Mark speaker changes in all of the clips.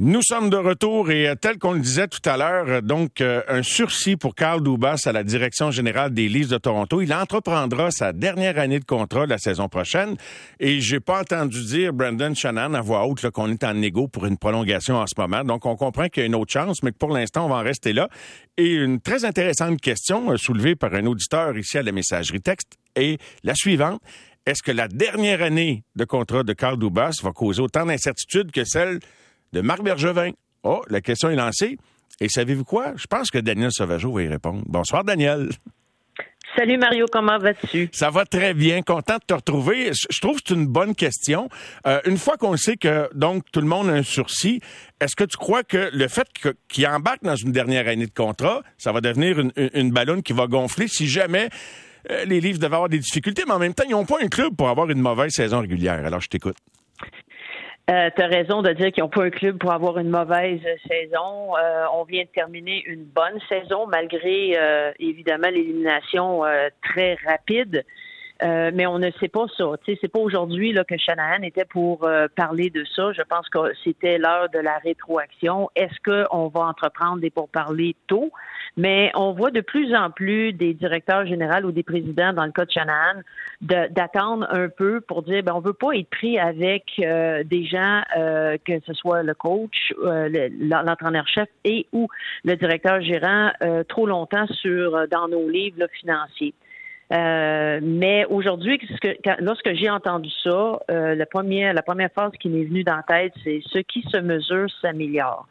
Speaker 1: Nous sommes de retour et euh, tel qu'on le disait tout à l'heure, euh, donc euh, un sursis pour Carl Dubas à la direction générale des Leafs de Toronto. Il entreprendra sa dernière année de contrat la saison prochaine et j'ai pas entendu dire Brandon Shannon à voix haute qu'on est en négo pour une prolongation en ce moment. Donc on comprend qu'il y a une autre chance, mais que pour l'instant on va en rester là. Et une très intéressante question soulevée par un auditeur ici à la messagerie texte est la suivante. Est-ce que la dernière année de contrat de Carl Dubas va causer autant d'incertitudes que celle de Marc Bergevin. Oh, la question est lancée. Et savez-vous quoi? Je pense que Daniel Sauvageau va y répondre. Bonsoir, Daniel.
Speaker 2: Salut Mario, comment vas-tu?
Speaker 1: Ça va très bien, content de te retrouver. Je trouve que c'est une bonne question. Euh, une fois qu'on sait que donc tout le monde a un sursis, est-ce que tu crois que le fait qu'il embarque dans une dernière année de contrat, ça va devenir une, une ballonne qui va gonfler si jamais euh, les livres devaient avoir des difficultés, mais en même temps, ils n'ont pas un club pour avoir une mauvaise saison régulière. Alors, je t'écoute.
Speaker 2: Euh, tu as raison de dire qu'ils n'ont pas un club pour avoir une mauvaise saison. Euh, on vient de terminer une bonne saison malgré euh, évidemment l'élimination euh, très rapide. mais on ne sait pas ça. C'est pas aujourd'hui là, que Shanahan était pour parler de ça. Je pense que c'était l'heure de la rétroaction. Est-ce qu'on va entreprendre des pourparlers tôt? Mais on voit de plus en plus des directeurs généraux ou des présidents, dans le cas de Shanahan, d'attendre un peu pour dire ben on veut pas être pris avec euh, des gens euh, que ce soit le coach, euh, l'entraîneur-chef et ou le directeur gérant trop longtemps sur dans nos livres financiers. mais aujourd'hui, lorsque j'ai entendu ça, la première la première phrase qui m'est venue dans la tête, c'est ce qui se mesure s'améliore.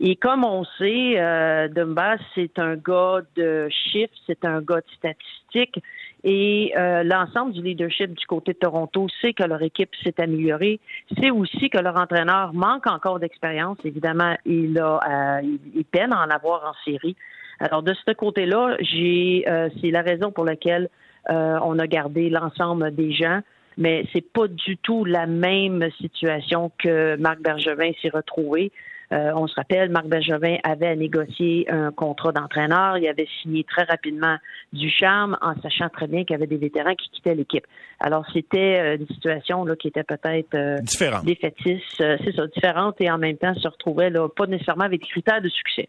Speaker 2: Et comme on sait, euh, Dumba, c'est un gars de chiffres, c'est un gars de statistiques. Et euh, l'ensemble du leadership du côté de Toronto sait que leur équipe s'est améliorée. C'est aussi que leur entraîneur manque encore d'expérience. Évidemment, il a, euh, il peine à en avoir en série. Alors de ce côté-là, j'ai, euh, c'est la raison pour laquelle on a gardé l'ensemble des gens mais c'est pas du tout la même situation que Marc Bergevin s'est retrouvé. Euh, on se rappelle, Marc Bergevin avait négocié un contrat d'entraîneur. Il avait signé très rapidement du charme en sachant très bien qu'il y avait des vétérans qui quittaient l'équipe. Alors, c'était euh, une situation là, qui était peut-être euh, défaitiste, c'est ça, différente et en même temps se retrouvait là, pas nécessairement avec des critères de succès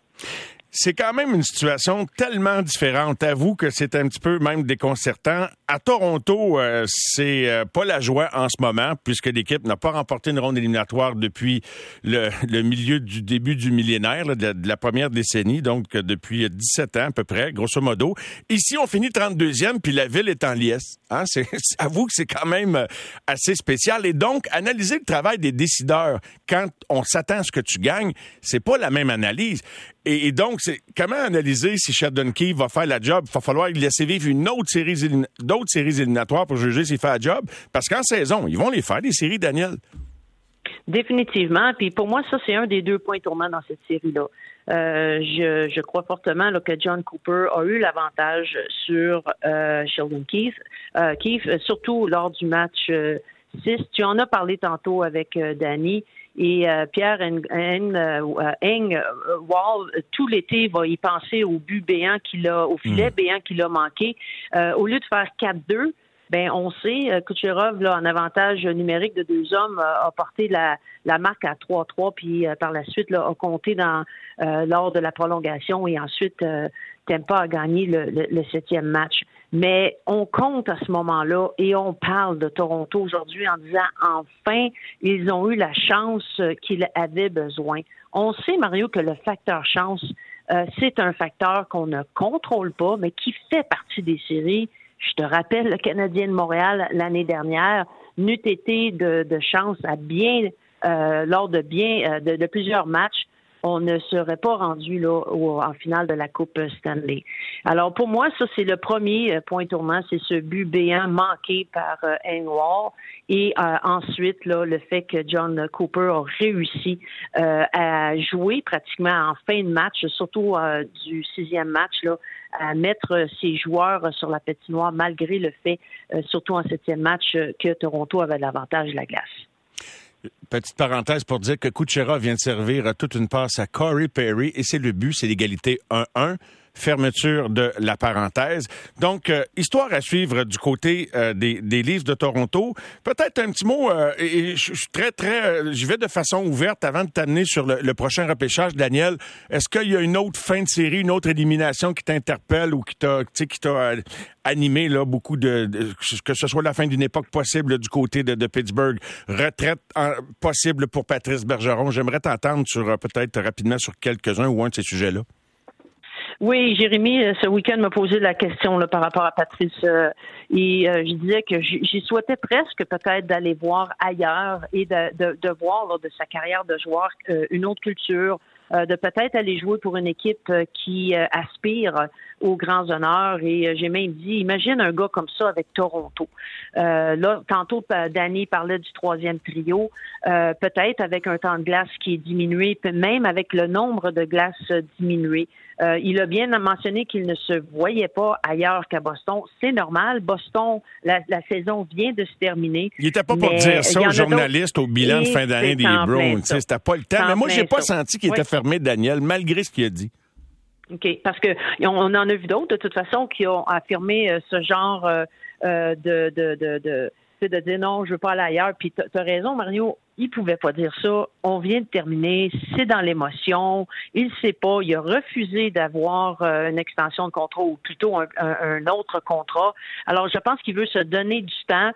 Speaker 1: c'est quand même une situation tellement différente. Avoue que c'est un petit peu même déconcertant. À Toronto, euh, c'est euh, pas la joie en ce moment, puisque l'équipe n'a pas remporté une ronde éliminatoire depuis le, milieu du début du millénaire, de, la première décennie, donc euh, depuis 17 ans à peu près, grosso modo. Ici, on finit 32e, puis la ville est en liesse. Hein? C'est, avoue que c'est quand même assez spécial. Et donc, analyser le travail des décideurs quand on s'attend à ce que tu gagnes, c'est pas la même analyse. Et, donc, c'est comment analyser si Sheldon Key va faire la job? Il va falloir laisser vivre une autre série, d'autres séries éliminatoires pour juger s'il fait la job. Parce qu'en saison, ils vont les faire, les séries, Daniel.
Speaker 2: Définitivement. Puis pour moi, ça, c'est un des deux points tournants dans cette série-là. Euh, je, crois fortement que John Cooper a eu l'avantage sur euh, Sheldon Keith, euh, Keith, surtout lors du match 6. Tu en as parlé tantôt avec Danny. Et euh, Pierre Eng, euh, euh, Wall, tout l'été, va y penser au but béant qu'il a, au filet hmm. béant qu'il a manqué. au lieu de faire 4-2, ben on sait, Kucherov, là, en avantage numérique de deux hommes, a porté la, la marque à 3-3, puis par la suite là, a compté dans lors de la prolongation et ensuite Tempa a gagné le, le, septième match. Mais on compte à ce moment-là et on parle de Toronto aujourd'hui en disant enfin, ils ont eu la chance qu'ils avaient besoin. On sait, Mario, que le facteur chance, euh, c'est un facteur qu'on ne contrôle pas, mais qui fait partie des séries. Je te rappelle, le Canadien de Montréal l'année dernière n'eût été de, chance à bien euh, lors de bien euh, de plusieurs matchs on ne serait pas rendu là en finale de la Coupe Stanley. Alors pour moi, ça c'est le premier euh, point tournant, c'est ce but béant manqué par euh, Engwall et euh, ensuite le fait que John Cooper a réussi à jouer pratiquement en fin de match, surtout du sixième match là, à mettre ses joueurs sur la patinoire malgré le fait, surtout en septième match, que Toronto avait l'avantage de la glace.
Speaker 1: Petite parenthèse pour dire que Kuchera vient de servir toute une passe à Corey Perry et c'est le but, c'est l'égalité 1-1. Fermeture de la parenthèse. Donc, euh, histoire à suivre du côté euh, des, des livres de Toronto. Peut-être un petit mot, et, je suis très, très, je vais de façon ouverte avant de t'amener sur le, le, prochain repêchage, Daniel. Est-ce qu'il y a une autre fin de série, une autre élimination qui t'interpelle ou qui t'a, qui t'a animé là beaucoup de, que ce soit la fin d'une époque possible du côté de, de Pittsburgh, retraite possible pour Patrice Bergeron. J'aimerais t'entendre sur peut-être rapidement sur quelques-uns ou un de ces sujets-là.
Speaker 2: Oui, Jérémy, euh, ce week-end m'a posé la question là, par rapport à Patrice euh, et euh, je disais que j'y souhaitais presque peut-être d'aller voir ailleurs et de, de, de voir lors de sa carrière de joueur une autre culture, de peut-être aller jouer pour une équipe qui aspire aux grands honneurs. Et j'ai même dit, imagine un gars comme ça avec Toronto. là, tantôt, Danny parlait du troisième trio, peut-être avec un temps de glace qui est diminué, même avec le nombre de glaces diminué. Euh, il a bien mentionné qu'il ne se voyait pas ailleurs qu'à Boston. C'est normal. Boston, la, saison vient de se terminer.
Speaker 1: Il n'était pas pour dire ça aux journalistes au bilan de fin d'année des Browns. C'était pas le temps. Mais moi, j'ai pas senti qu'il était fermé, Daniel, malgré ce qu'il a dit.
Speaker 2: OK. Parce que on en a vu d'autres, de toute façon, qui ont affirmé euh, ce genre euh, de, de, de, de de dire non, je veux pas aller ailleurs. Puis tu as raison, Mario, il pouvait pas dire ça. On vient de terminer, c'est dans l'émotion. Il sait pas. Il a refusé d'avoir euh, une extension de contrat ou plutôt un, autre contrat. Alors, je pense qu'il veut se donner du temps.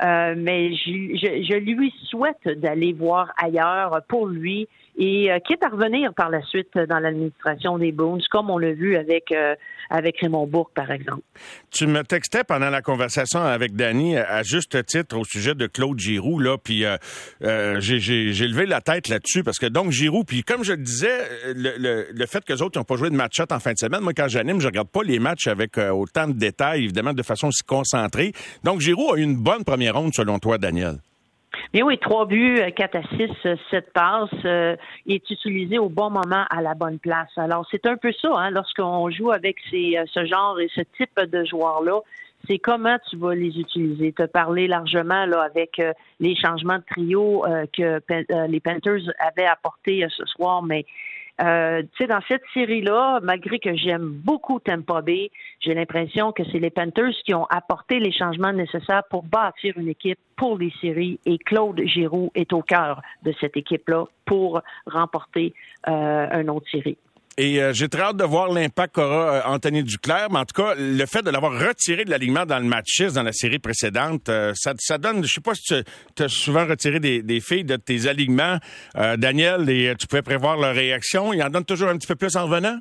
Speaker 2: Euh, mais je, lui souhaite d'aller voir ailleurs pour lui et euh, quitte à revenir par la suite dans l'administration des Bones, comme on l'a vu avec euh, avec Raymond Bourque, par exemple.
Speaker 1: Tu me textais pendant la conversation avec Danny à juste titre au sujet de Claude Giroux, là, puis j'ai levé la tête là-dessus parce que donc Giroux, puis comme je le disais, le, le, fait que les autres n'ont pas joué de match en fin de semaine, moi quand j'anime, je regarde pas les matchs avec autant de détails, évidemment, de façon aussi concentrée. Donc Giroux a eu une bonne première ronde selon toi, Daniel.
Speaker 2: Bien oui, trois buts, euh, quatre à six, euh, sept passes, euh, est utilisé au bon moment à la bonne place. Alors c'est un peu ça, hein, lorsqu'on joue avec ces, ce genre et ce type de joueurs-là, c'est comment tu vas les utiliser. Tu as parlé largement là, avec les changements de trio que les Panthers avaient apportés ce soir, mais euh, tu sais, dans cette série-là, malgré que j'aime beaucoup Tampa Bay, j'ai l'impression que c'est les Panthers qui ont apporté les changements nécessaires pour bâtir une équipe pour les séries et Claude Giroux est au cœur de cette équipe-là pour remporter euh, un autre série.
Speaker 1: Et euh, j'ai très hâte de voir l'impact qu'aura euh, Anthony Duclair. Mais en tout cas, le fait de l'avoir retiré de l'alignement dans le match 6 dans la série précédente, euh, ça, donne, je sais pas si tu as souvent retiré des, des, filles de tes alignements, Daniel, et tu pouvais prévoir leur réaction. Il en donne toujours un petit peu plus en revenant?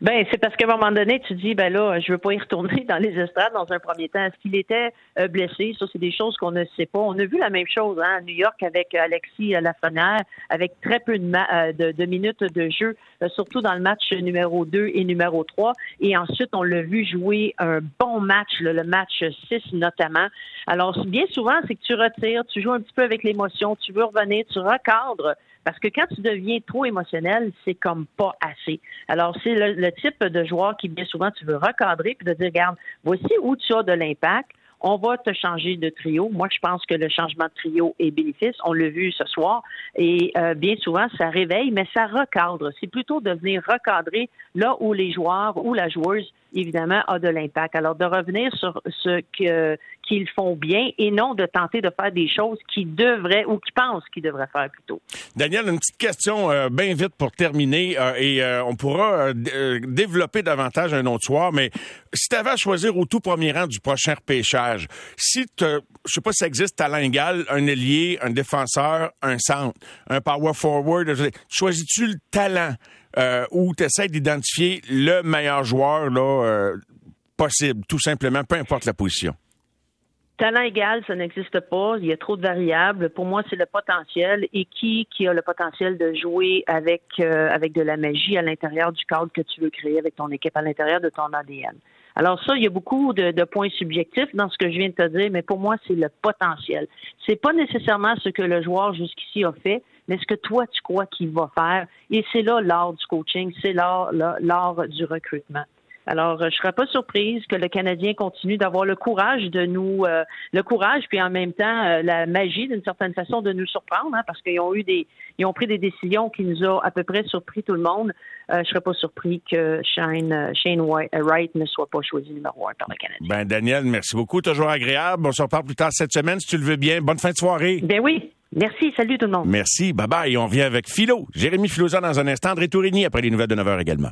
Speaker 2: Ben, c'est parce qu'à un moment donné, tu dis, ben là, je veux pas y retourner dans les estrades dans un premier temps. Est-ce qu'il était euh, blessé? Ça, c'est des choses qu'on ne sait pas. On a vu la même chose hein, à New York avec euh, Alexis Lafrenière, avec très peu de, euh, de, de minutes de jeu, surtout dans le match numéro 2 et numéro 3. Et ensuite, on l'a vu jouer un bon match, le match 6 notamment. Alors, bien souvent, c'est que tu retires, tu joues un petit peu avec l'émotion, tu veux revenir, tu recadres parce que quand tu deviens trop émotionnel, c'est comme pas assez. Alors, c'est le, type de joueur qui, bien souvent, tu veux recadrer puis de dire, regarde, voici où tu as de l'impact. On va te changer de trio. Moi, je pense que le changement de trio est bénéfice. On l'a vu ce soir. Et euh, bien souvent, ça réveille, mais ça recadre. C'est plutôt de venir recadrer là où les joueurs ou la joueuse, évidemment, a de l'impact. Alors, de revenir sur ce que qu'ils font bien et non de tenter de faire des choses qu'ils devraient ou qu'ils pensent qu'ils devraient faire plutôt.
Speaker 1: Daniel, une petite question euh, bien vite pour terminer euh, et euh, on pourra développer davantage un autre soir, mais si tu avais à choisir au tout premier rang du prochain repêchage, si tu je sais pas si ça existe talent égal, un ailier, un défenseur, un centre, un power forward, choisis-tu le talent ou tu essaies d'identifier le meilleur joueur là, possible, tout simplement, peu importe la position?
Speaker 2: Talent égal, ça n'existe pas. Il y a trop de variables. Pour moi, c'est le potentiel. Et qui qui a le potentiel de jouer avec euh, avec de la magie à l'intérieur du cadre que tu veux créer avec ton équipe, à l'intérieur de ton ADN. Alors ça, il y a beaucoup de, de, points subjectifs dans ce que je viens de te dire, mais pour moi, c'est le potentiel. C'est pas nécessairement ce que le joueur jusqu'ici a fait, mais ce que toi tu crois qu'il va faire. Et c'est là l'art du coaching, c'est l'art l'art du recrutement. Alors, je ne serais pas surprise que le Canadien continue d'avoir le courage de nous, le courage, puis en même temps la magie d'une certaine façon de nous surprendre, hein, parce qu'ils ont eu des, ils ont pris des décisions qui nous ont à peu près surpris tout le monde. je ne serais pas surpris que Shane, Shane Wright ne soit pas choisi numéro un par le Canadien.
Speaker 1: Ben Daniel, merci beaucoup, toujours agréable. On se reparle plus tard cette semaine si tu le veux bien. Bonne fin de soirée.
Speaker 2: Ben oui. Merci, salut tout le monde.
Speaker 1: Merci, bye bye. On revient avec Philo. Jérémy Filosa dans un instant. André Tourigny après les nouvelles de 9h également.